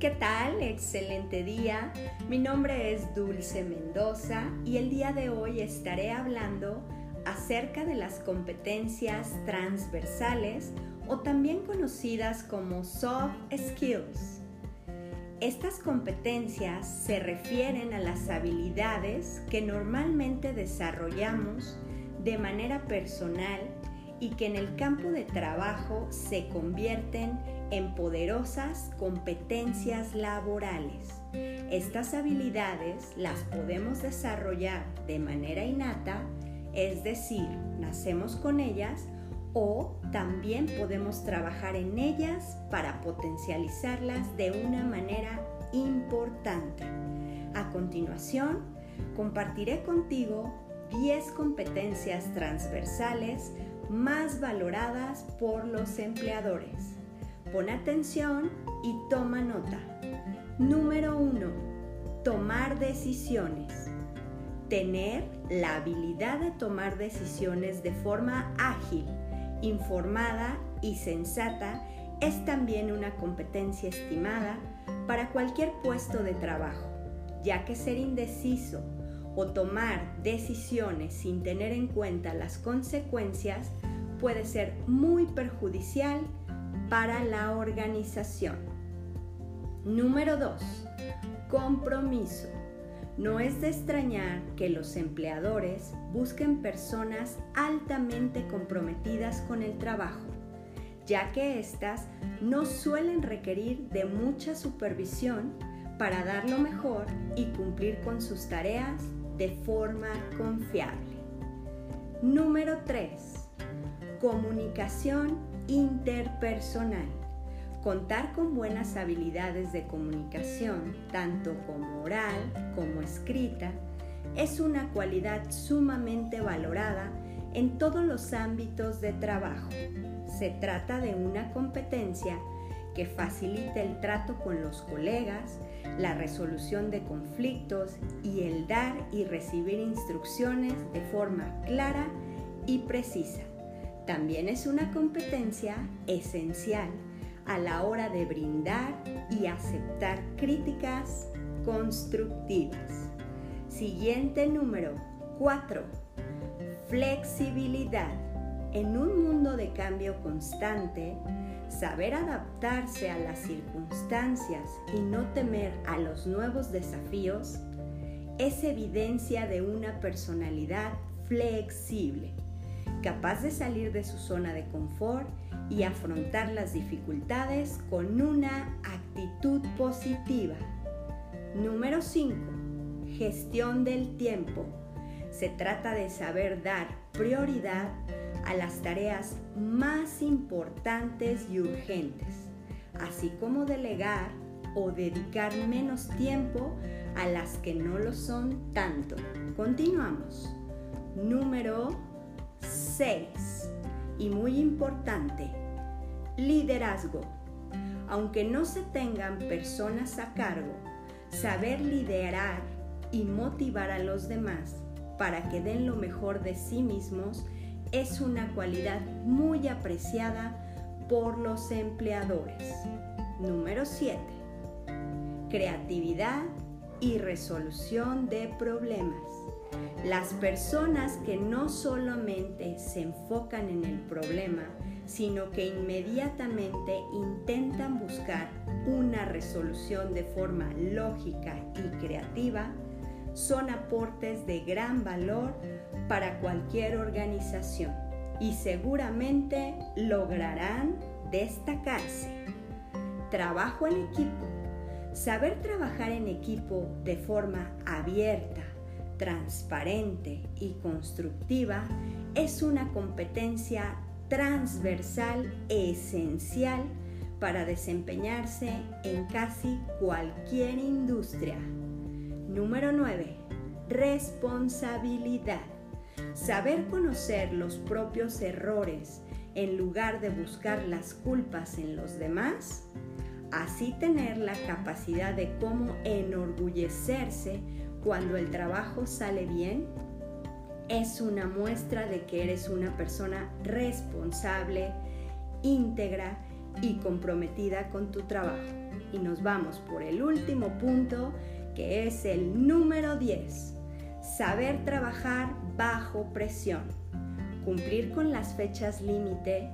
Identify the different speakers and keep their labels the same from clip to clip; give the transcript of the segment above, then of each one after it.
Speaker 1: ¿Qué tal? Excelente día. Mi nombre es Dulce Mendoza y el día de hoy estaré hablando acerca de las competencias transversales o también conocidas como soft skills. Estas competencias se refieren a las habilidades que normalmente desarrollamos de manera personal y que en el campo de trabajo se convierten en poderosas competencias laborales. Estas habilidades las podemos desarrollar de manera innata, es decir, nacemos con ellas, o también podemos trabajar en ellas para potencializarlas de una manera importante. A continuación, compartiré contigo 10 competencias transversales más valoradas por los empleadores. Pon atención y toma nota. Número 1. Tomar decisiones. Tener la habilidad de tomar decisiones de forma ágil, informada y sensata es también una competencia estimada para cualquier puesto de trabajo, ya que ser indeciso o tomar decisiones sin tener en cuenta las consecuencias puede ser muy perjudicial para la organización. Número 2. Compromiso. No es de extrañar que los empleadores busquen personas altamente comprometidas con el trabajo, ya que éstas no suelen requerir de mucha supervisión para dar lo mejor y cumplir con sus tareas de forma confiable. Número 3 Comunicación interpersonal. Contar con buenas habilidades de comunicación, tanto como oral como escrita, es una cualidad sumamente valorada en todos los ámbitos de trabajo. Se trata de una competencia que facilita el trato con los colegas, la resolución de conflictos y el dar y recibir instrucciones de forma clara y precisa. También es una competencia esencial a la hora de brindar y aceptar críticas constructivas. Siguiente número 4. Flexibilidad. En un mundo de cambio constante, saber adaptarse a las circunstancias y no temer a los nuevos desafíos es evidencia de una personalidad flexible capaz de salir de su zona de confort y afrontar las dificultades con una actitud positiva. Número 5. Gestión del tiempo. Se trata de saber dar prioridad a las tareas más importantes y urgentes, así como delegar o dedicar menos tiempo a las que no lo son tanto. Continuamos. Número 6. Y muy importante, liderazgo. Aunque no se tengan personas a cargo, saber liderar y motivar a los demás para que den lo mejor de sí mismos es una cualidad muy apreciada por los empleadores. Número 7. Creatividad y resolución de problemas. Las personas que no solamente se enfocan en el problema, sino que inmediatamente intentan buscar una resolución de forma lógica y creativa, son aportes de gran valor para cualquier organización y seguramente lograrán destacarse. Trabajo en equipo. Saber trabajar en equipo de forma abierta, transparente y constructiva es una competencia transversal esencial para desempeñarse en casi cualquier industria. Número 9. Responsabilidad. Saber conocer los propios errores en lugar de buscar las culpas en los demás. Así tener la capacidad de cómo enorgullecerse cuando el trabajo sale bien, es una muestra de que eres una persona responsable, íntegra y comprometida con tu trabajo. Y nos vamos por el último punto, que es el número 10. Saber trabajar bajo presión. Cumplir con las fechas límite,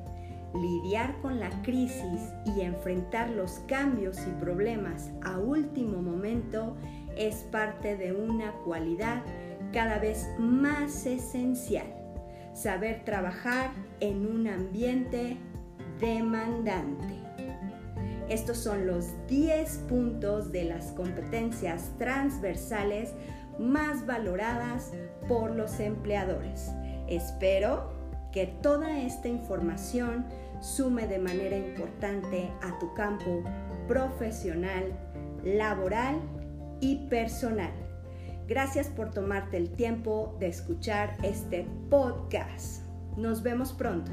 Speaker 1: lidiar con la crisis y enfrentar los cambios y problemas a último momento es parte de una cualidad cada vez más esencial. Saber trabajar en un ambiente demandante. Estos son los 10 puntos de las competencias transversales más valoradas por los empleadores. Espero que toda esta información sume de manera importante a tu campo profesional, laboral y personal. Gracias por tomarte el tiempo de escuchar este podcast. Nos vemos pronto.